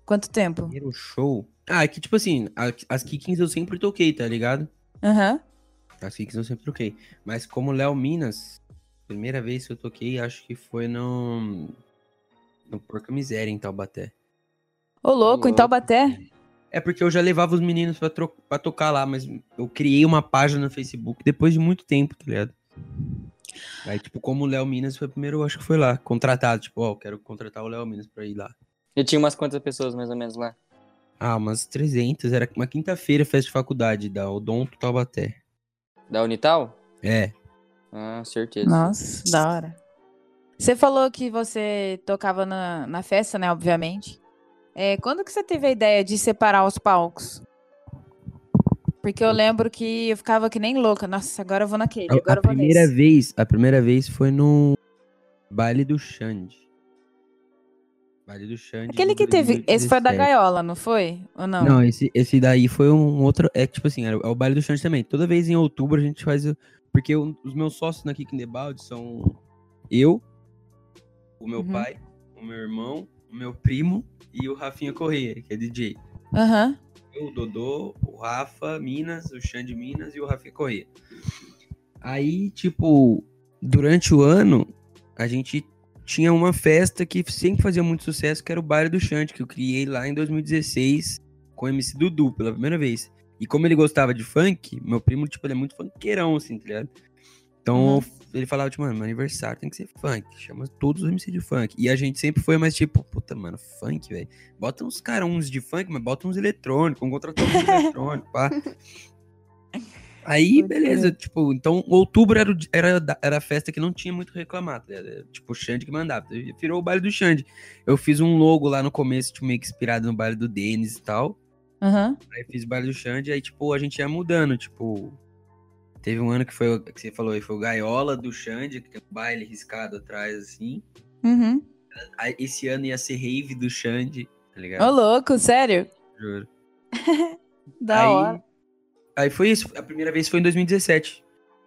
Quanto tempo? Primeiro show. Ah, é que tipo assim, a- as Kikins eu sempre toquei, tá ligado? Aham. As Kikins eu sempre toquei. Mas como Léo Minas, primeira vez que eu toquei, acho que foi no. No Porca Miséria, em Taubaté. Ô, louco, em. Taubaté? É porque eu já levava os meninos pra, pra tocar lá, mas eu criei uma página no Facebook depois de muito tempo, tá ligado? Aí, tipo, como o Léo Minas foi primeiro, eu acho que foi lá, contratado. Tipo, ó, eu quero contratar o Léo Minas pra ir lá. E tinha umas quantas pessoas mais ou menos lá? Ah, umas 300. Era uma quinta-feira, festa de faculdade da Odonto Taubaté. Da Unital? É. Ah, certeza. Nossa, da hora. Você falou que você tocava na, na festa, né? Obviamente. É, quando que você teve a ideia de separar os palcos? Porque eu lembro que eu ficava que nem louca. Nossa, agora eu vou naquele, A, agora a eu vou primeira nesse. vez, a primeira vez foi no baile do Xande. Baile do Xande. Aquele que teve. Esse foi da 2017. gaiola, não foi? Ou não? Não, esse, esse daí foi um outro. É tipo assim, é o baile do Xande também. Toda vez em outubro a gente faz. Porque o- os meus sócios na Kick Balde são eu, o meu Uhum. pai, o meu irmão, o meu primo e o Rafinha Correia, que é DJ. Aham. Eu, o Dodô, o Rafa Minas, o Xande Minas e o Rafinha Correia. Aí, tipo, durante o ano, a gente tinha uma festa que sempre fazia muito sucesso, que era o Baile do Xande, que eu criei lá em 2016 com o MC Dudu, pela primeira vez. E como ele gostava de funk, meu primo, tipo, ele é muito funkeirão, assim, tá ligado? Então, Uhum. ele falava, tipo, mano, meu aniversário tem que ser funk. Chama todos os MC de funk. E a gente sempre foi mais, tipo, puta, mano, funk, velho. Bota uns caras, uns de funk, mas bota uns eletrônicos, um contratou uns eletrônicos, pá. Aí, beleza, tipo, então outubro era, era, era a festa que não tinha muito reclamado, tá? Era, tipo, o Xande que mandava. Virou o baile do Xande. Eu fiz um logo lá no começo, tipo, meio que inspirado no baile do Denis e tal. Aham. Aí fiz o baile do Xande, aí, tipo, a gente ia mudando, tipo. Teve um ano que foi que você falou aí, foi o Gaiola do Xande, que tem um baile riscado atrás, assim. Uhum. esse ano ia ser rave do Xande, tá Ô, ligado? louco, sério? Juro. Da aí, hora. Aí foi isso. A primeira vez foi em 2017.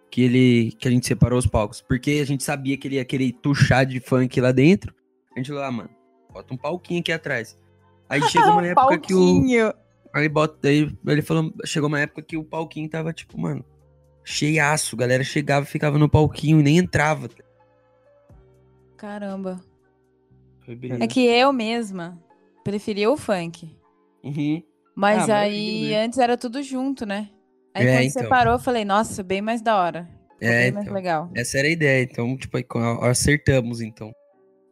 Que, ele, que a gente separou os palcos. Porque a gente sabia que ele ia querer tuchar de funk lá dentro. A gente falou, ah, mano, bota um palquinho aqui atrás. Aí chegou uma época que o. Palquinho. Aí bota. Daí ele falou. Chegou uma época que o palquinho tava, tipo, mano, cheiaço. A galera chegava, ficava no palquinho e nem entrava. Caramba. Foi bem. É que eu mesma preferia o funk. Uhum. Mas Ah, aí né? antes era tudo junto, né? Aí É, quando então. separou, eu falei, nossa, bem mais da hora. Ficou É, bem mais então. legal. Essa era a ideia. Então, tipo, acertamos, então.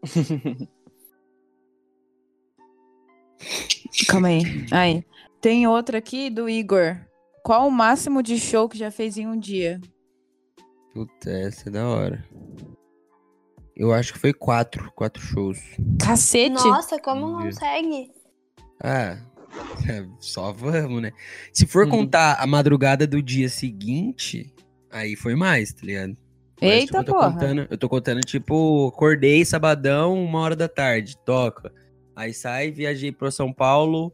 Calma aí. Aí. Tem outra aqui do Igor. Qual o máximo de show que já fez em um dia? Puta, essa é da hora. Eu acho que foi quatro. Quatro shows. Cacete! Nossa, como consegue? Ah, só vamos, né? Se for Uhum. contar a madrugada do dia seguinte, aí foi mais, tá ligado? Mas, tipo, Eita, eu tô porra. contando, eu tô contando, tipo, acordei sabadão, uma hora da tarde, toca. Aí sai, viajei pra São Paulo,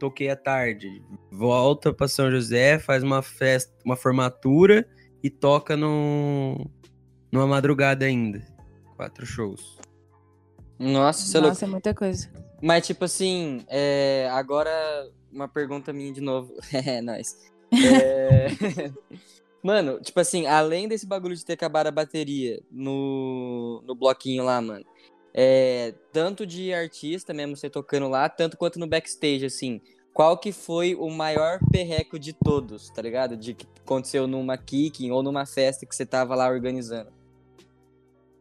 toquei à tarde. Volta pra São José, faz uma festa, uma formatura e toca no, numa madrugada ainda. Quatro shows. Nossa, você é. Nossa, é muita coisa. Mas, tipo assim, é, agora uma pergunta minha de novo. É, nóis. É, Mano, tipo assim, além desse bagulho de ter acabado a bateria no, no bloquinho lá, mano. É, tanto de artista mesmo, você tocando lá, tanto quanto no backstage, assim. Qual que foi o maior perreco de todos, tá ligado? De que aconteceu numa kicking ou numa festa que você tava lá organizando.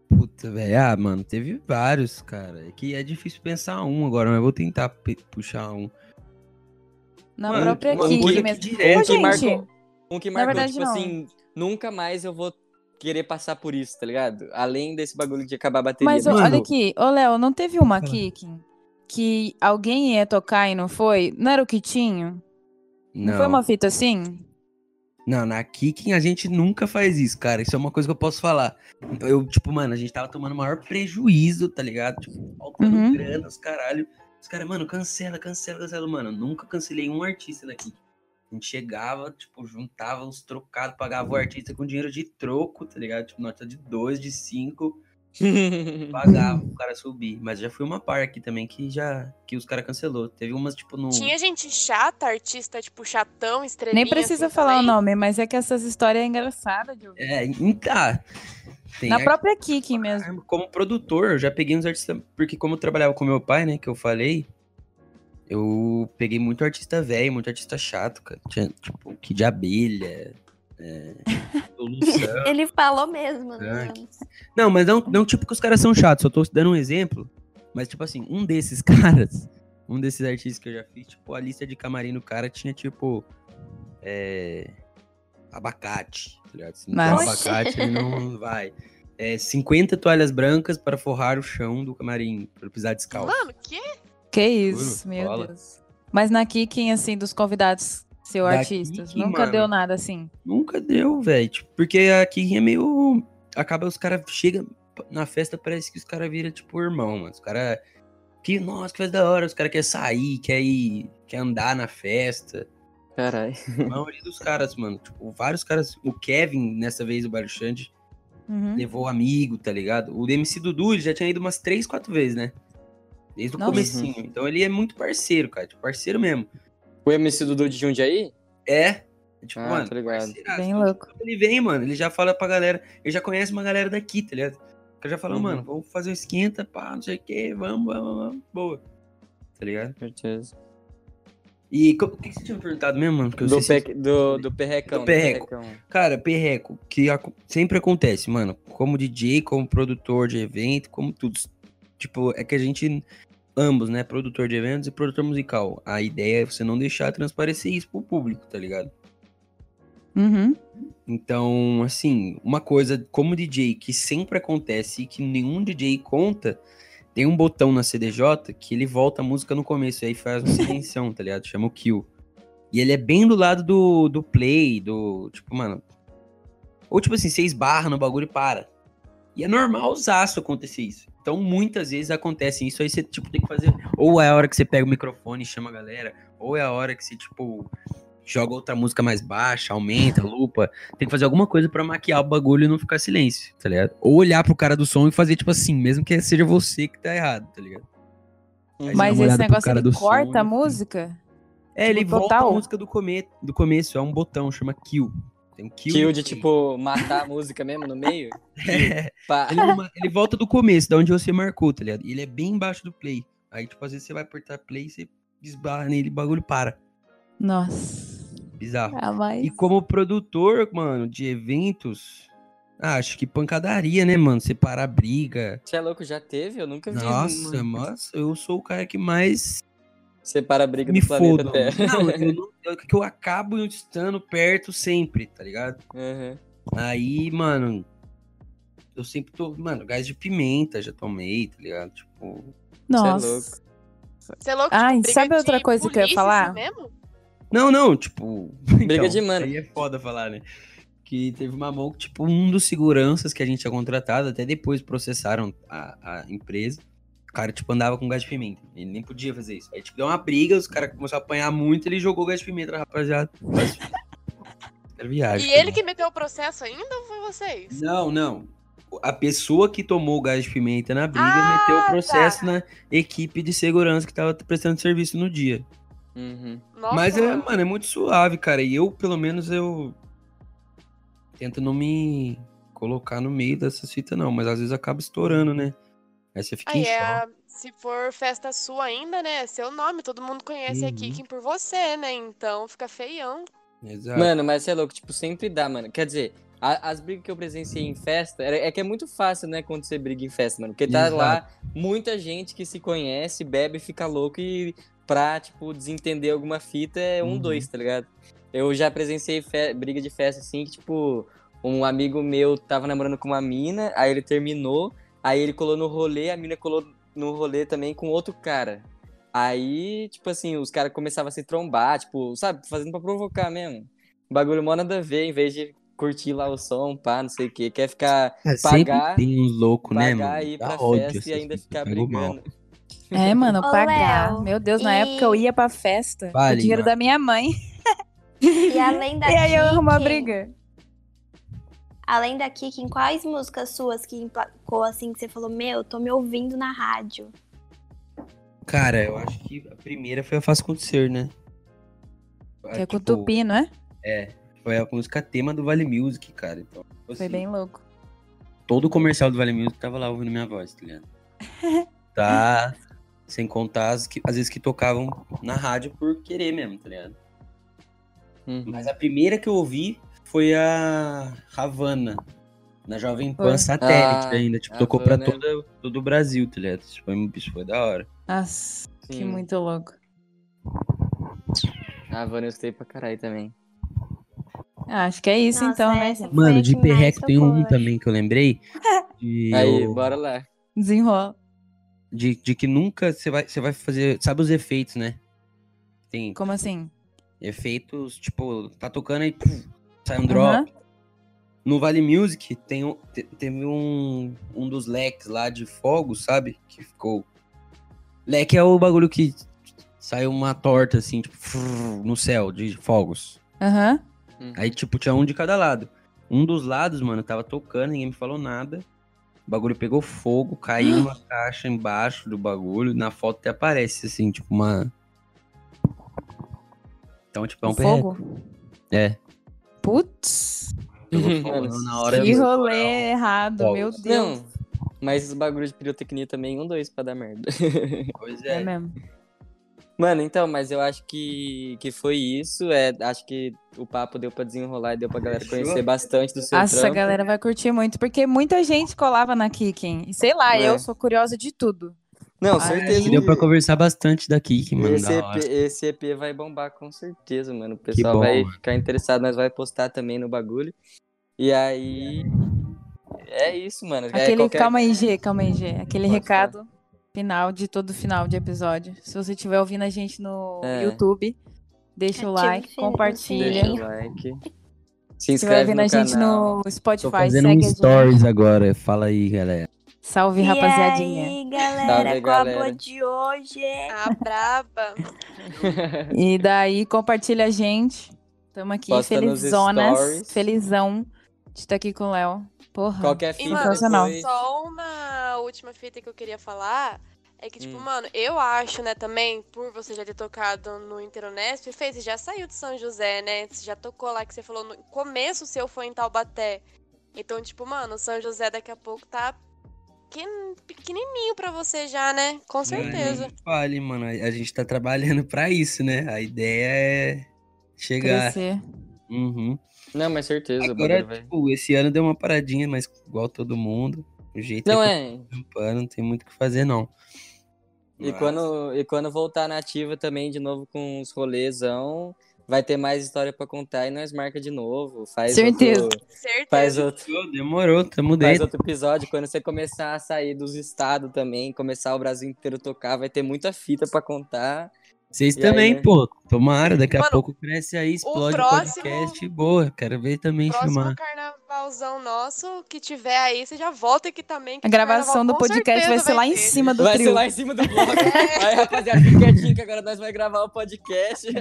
Puta, velho. Ah, mano, teve vários, cara. É que é difícil pensar um agora, mas vou tentar puxar um. Na Mano, própria Kik coisa que mesmo. direto- Ô, Um que marcou, um que na marcou verdade, tipo não. assim, nunca mais eu vou querer passar por isso, tá ligado? Além desse bagulho de acabar a bateria. mas Mano. olha aqui. Ô, Léo, não teve uma Fala. Kicking que alguém ia tocar e não foi? Não era o Kitinho? Não, Não, foi uma fita assim? não, na Kicking a gente nunca faz isso, cara. Isso é uma coisa que eu posso falar. Eu, tipo, mano, a gente tava tomando maior prejuízo, tá ligado? Tipo, faltando Uhum. grana, os caralho. Os caras, mano, cancela, cancela, cancela. Mano, eu nunca cancelei um artista daqui. A gente chegava, tipo, juntava os trocados, pagava o artista com dinheiro de troco, tá ligado? Tipo, nota de dois, de cinco. pagava o cara subir. Mas já foi uma par aqui também que já que os caras cancelou. Teve umas, tipo, no. Tinha gente chata, artista, tipo, chatão, estrelinha. Nem precisa assim, falar o também. nome, mas é que essas histórias é engraçada de ouvir. É, então. Tem Na artista própria Kicking mesmo. Como produtor, eu já peguei uns artistas. Porque como eu trabalhava com meu pai, né, que eu falei, eu peguei muito artista velho, muito artista chato, cara. Tinha, tipo, Kid de Abelha. É, Solução. Ele falou mesmo, né? Não, mas não, não tipo que os caras são chatos, só tô dando um exemplo. Mas, tipo assim, um desses caras, um desses artistas que eu já fiz, tipo, a lista de camarim do cara tinha, tipo. É. Abacate, tá ligado? Se não tem Mas- abacate, ele não vai. É, 50 toalhas brancas para forrar o chão do camarim, pra ele pisar descalço. Mano, que? Que isso, Juro, meu fala. Deus. Mas na Kicking, assim, dos convidados seu Da artistas, Kicking, nunca mano. deu nada assim. Nunca deu, velho. Tipo, porque aqui é meio. Acaba os caras chegam na festa, parece que os caras viram, tipo, irmão, mano. Os caras. Que, nossa, que festa da hora. Os caras querem sair, quer ir. Quer andar na festa. Caralho. A maioria dos caras, mano. Tipo, vários caras. O Kevin, nessa vez, o Bairro Xande, Uhum. levou amigo, tá ligado? O MC Dudu, ele já tinha ido umas três, quatro vezes, né? Desde o Nossa. comecinho. Então ele é muito parceiro, cara. Tipo, parceiro mesmo. O MC Dudu de Jundiaí? É. Tipo, Ah, mano. Bem Então, louco. Ele vem, mano, ele já fala pra galera. Ele já conhece uma galera daqui, tá ligado? O cara já fala, Uhum. mano, vamos fazer um esquenta, pá, não sei o que, vamos, vamos, vamos. Boa. Tá ligado? Certeza. E o que que você tinha perguntado mesmo, mano? Eu Do, sei se- pe... do, do perrecão. Do perreco. perrecão. Cara, perreco, que sempre acontece, mano. Como DJ, como produtor de evento, como tudo. Tipo, é que a gente. Ambos, né? Produtor de eventos e produtor musical. A ideia é você não deixar transparecer isso pro público, tá ligado? Uhum. Então, assim, uma coisa como DJ que sempre acontece e que nenhum DJ conta, tem um botão na CDJ que ele volta a música no começo e aí faz uma silenção, tá ligado? Chama o kill. E ele é bem do lado do, do play, do. Tipo, mano. Ou tipo assim, você esbarra no bagulho e para. E é normal usaço acontecer isso. Então muitas vezes acontece isso, aí você, tipo, tem que fazer... Ou é a hora que você pega o microfone e chama a galera, ou é a hora que você, tipo, joga outra música mais baixa, aumenta, lupa. Tem que fazer alguma coisa pra maquiar o bagulho e não ficar silêncio, tá ligado? Ou olhar pro cara do som e fazer, tipo assim, mesmo que seja você que tá errado, tá ligado? Mas uma esse negócio ele do som corta a música? É, ele Tipo, volta total. a música do, come... do começo, é um botão, chama kill. Tem um kill. Kill de, tipo, matar a música mesmo no meio. É, ele, ele volta do começo, da onde você marcou, tá ligado? E ele é bem embaixo do play. Aí, tipo, às vezes você vai apertar play e você esbarra nele e o bagulho para. Nossa. Bizarro. Ah, mas... E como produtor, mano, de eventos, ah, acho que pancadaria, né, mano? Separar briga. Você é louco, já teve? Eu nunca vi. Nossa, mas eu sou o cara que mais Separa a briga me do planeta fodo. Terra. Não, eu, não- eu- que eu acabo estando perto sempre, tá ligado? Uhum. Aí, mano, eu sempre tô. Mano, gás de pimenta já tomei, tá ligado? Tipo. Nossa. Você é louco? Ai, tipo, sabe outra coisa que eu ia falar? assim mesmo? Não, não, tipo. Briga de mano. Aí é foda falar, né? Que teve uma mão que, tipo, um dos seguranças que a gente tinha contratado, até depois processaram a, a empresa. O cara, tipo, andava com gás de pimenta. Ele nem podia fazer isso. Aí, tipo, deu uma briga, os caras começaram a apanhar muito, ele jogou gás de pimenta, na rapaziada. Mas- Era viagem. E ele também. que meteu o processo ainda ou foi vocês? Não, não. A pessoa que tomou o gás de pimenta na briga Ah, meteu o processo tá. na equipe de segurança que tava prestando serviço no dia. Uhum. Nossa, Mas é, mano, é muito suave, cara. E eu, pelo menos, eu tento não me colocar no meio dessas fitas, não. Mas às vezes acaba estourando, né? Aí você fica Aí em é, choque. a- se for festa sua ainda, né? é Seu nome, todo mundo conhece a Uhum. Kikin por você, né? Então fica feião. Exato. Mano, mas você é louco, tipo, sempre dá, mano. Quer dizer, a- as brigas que eu presenciei em festa, é, é que é muito fácil, né, acontecer briga em festa, mano. Porque tá Exato. lá muita gente que se conhece, bebe, fica louco e pra, tipo, desentender alguma fita é um, Uhum. dois, tá ligado? Eu já presenciei briga de festa, assim, que, tipo, um amigo meu tava namorando com uma mina, aí ele terminou, aí ele colou no rolê, a mina colou no rolê também com outro cara. Aí, tipo assim, os caras começavam a se trombar, tipo, sabe, fazendo pra provocar mesmo. Bagulho mó nada a ver, em vez de curtir lá o som, pá, não sei o que. Quer ficar, É, pagar- tem uns loucos, né, pagar mano? e ir pra ódio festa e ainda ficar mal. brigando. É, mano, Ô, pagar. Léo, Meu Deus, na e- época eu ia pra festa. Vale, com o dinheiro mano. da minha mãe. E além da E aí eu arrumo a briga. Além da Kikin, quais músicas suas que emplacou assim que você falou, meu, tô me ouvindo na rádio? Cara, eu acho que a primeira foi a Faça Acontecer, né? Que é com o Tipo, Tupi, não é? É, foi a música tema do Vale Music, cara. Então, tipo Foi assim, bem louco. todo o comercial do Vale Music tava lá ouvindo minha voz, tá ligado? Tá. Sem contar as, que, as vezes que tocavam na rádio por querer mesmo, tá ligado? Uhum. Mas a primeira que eu ouvi foi a Havana. Na Jovem Pan Foi. Satélite Ah, ainda. Tipo, tocou pra Havana. todo, todo o Brasil, tá ligado? Isso foi, isso foi da hora. Nossa, que muito louco. A Havana eu escutei pra caralho também. Ah, acho que é isso Nossa, então, né? Mano, de perreco tem um também que eu lembrei. De, Aí, bora lá. Desenrola. de, de que nunca você vai, você vai fazer. Sabe os efeitos, né? Tem Como assim? efeitos, tipo, tá tocando aí, puf, sai um drop. Aham. No Vale Music tem, um- te- teve um, um dos leques lá de fogo, sabe? Que ficou. Leque é o bagulho que sai uma torta assim, tipo, frrr, no céu de fogos. Aham. Uhum. Aí, tipo, tinha um de cada lado. Um dos lados, mano, tava tocando, ninguém me falou nada. O bagulho pegou fogo, caiu uma caixa embaixo do bagulho. Na foto até aparece, assim, tipo, uma. Então, tipo, é um. Fogo? É. Putz. Mano, fogo na hora Que do- rolê errado, meu Deus. Não, mas os bagulhos de pirotecnia também, um, dois pra dar merda. Pois É é. mesmo. Mano, então, mas eu acho que, que foi isso. É, acho que o papo deu pra desenrolar e deu pra galera conhecer bastante do seu Nossa, a trampo. galera vai curtir muito, porque muita gente colava na Kikin. E sei lá, É. eu sou curiosa de tudo. Não, Ai, certeza. Deu que pra conversar bastante daqui, que, mano, esse, EP, esse EP vai bombar com certeza, mano. O pessoal bom, vai mano. ficar interessado, nós vai postar também no bagulho. E aí. É isso, mano. É Aquele, qualquer- calma aí, G, calma aí, G. Aquele Pode recado final de todo final de episódio. Se você estiver ouvindo a gente no É. YouTube, deixa o like, o sininho. compartilha. Deixa o like. Se Se estiver inscreve ouvindo no a gente canal. no Spotify, Tô fazendo segue um a gente. stories agora. Fala aí, galera. Salve, E rapaziadinha. aí, galera, Salve, qual a boa galera. de hoje? A braba. E daí, compartilha a gente. Tamo aqui Posta felizonas, felizão de estar aqui com o Léo. Porra. Qualquer E, fita mano, Sensacional. depois. só uma última fita que eu queria falar é que, tipo, Hum. mano, eu acho, né, também, por você já ter tocado no Interunesp, fez, você já saiu de São José, né? Você já tocou lá, que você falou no começo o seu foi em Taubaté. Então, tipo, mano, São José daqui a pouco tá pequen- pequenininho pra você já, né? Com certeza. Não Fale, mano. A gente tá trabalhando pra isso, né? A ideia é chegar. Crescer. Uhum. Não, mas certeza. Agora, bagulho tipo, esse ano deu uma paradinha, mas igual todo mundo. O jeito Não é. é. não tem muito o que fazer, não. E Mas- quando, e quando voltar na ativa também, de novo com os rolezão, vai ter mais história pra contar e nós marca de novo. Faz Certeza. outro, Certeza. faz outro, Demorou, tamo faz dentro. outro episódio. Quando você começar a sair dos estados também, começar o Brasil inteiro tocar, vai ter muita fita pra contar. Vocês E também, aí, né? pô. Tomara, daqui a Mano, pouco cresce aí, explode o, próximo- podcast. Boa, quero ver também Próximo chamar. carnavalzão nosso que tiver aí, você já volta aqui também. que A gravação do podcast vai ser lá em cima do vai trio. ser lá em cima do bloco. aí, rapaziada, fica quietinho que agora nós vamos gravar o podcast.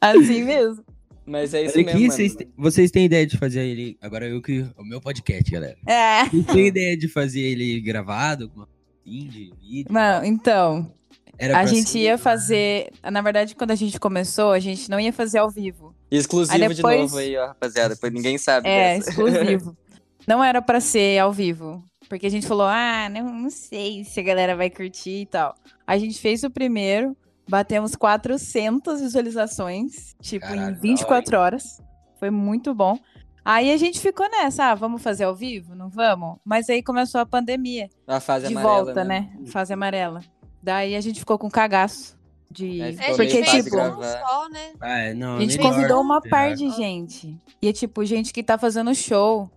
Assim mesmo. Mas é isso Olha mesmo, vocês, têm- vocês têm ideia de fazer ele. Agora eu que. O meu podcast, galera. É. Vocês têm ideia de fazer ele gravado? Com assim, de vídeo? Mano, então, Era a gente ser- ia fazer. Na verdade, quando a gente começou, a gente não ia fazer ao vivo. Exclusivo Aí de depois- novo aí, ó, rapaziada. Depois ninguém sabe É, dessa. exclusivo. não era pra ser ao vivo. Porque a gente falou, ah, não, não sei se a galera vai curtir e tal. A gente fez o primeiro, batemos 400 visualizações, tipo, Caralho, em da 24 horas. Foi muito bom. Aí a gente ficou nessa, ah, vamos fazer ao vivo? Não vamos? Mas aí começou a pandemia. A fase de amarela, volta, né? né? Fase amarela. Daí a gente ficou com cagaço de. É, ficou Porque, fácil tipo, um só, né? Ah, é, não, a gente melhor convidou uma esperar. par de gente. E é tipo, gente que tá fazendo show.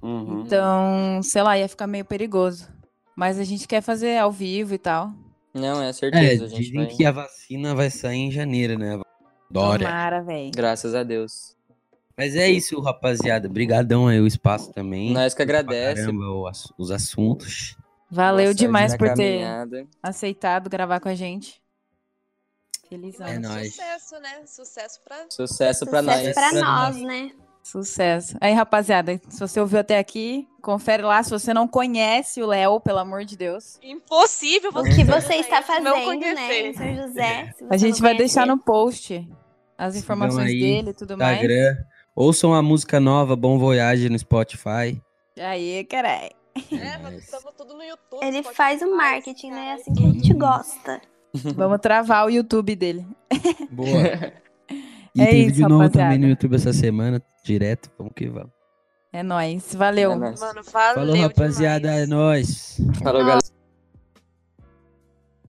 Uhum. Então, sei lá, ia ficar meio perigoso. Mas a gente quer fazer ao vivo e tal. Não, é É, certeza, a gente dizem vai... que a vacina vai sair em janeiro, né? Dória. Tomara, velho. Graças a Deus. Mas é isso, rapaziada. Brigadão aí o espaço também. Nós que Pra agradece. Caramba, o ass- os assuntos. Valeu demais por ter caminhada. aceitado gravar com a gente. Felizão. É nóis. Sucesso, né? Sucesso pra. Sucesso pra Sucesso nós. pra Pra nós, nós. né? Sucesso. Aí, rapaziada, se você ouviu até aqui, confere lá. Se você não conhece o Léo, pelo amor de Deus. Impossível O você que não você está fazendo, né, São José. se A gente vai deixar no post as informações aí, dele e tudo mais. Instagram. Ouçam a música nova, Bom Voyage, no Spotify. Aí, carai. É, mas estamos tudo no YouTube. Ele Spotify, faz o marketing, né? É assim que a gente gosta. Vamos travar o YouTube dele. Boa. E É tem isso, vídeo novo rapaziada. também no YouTube essa semana, direto. Vamos que vamos. É nóis. Valeu. É nóis. Mano, valeu Falou, rapaziada. demais. É nóis. Falou, galera.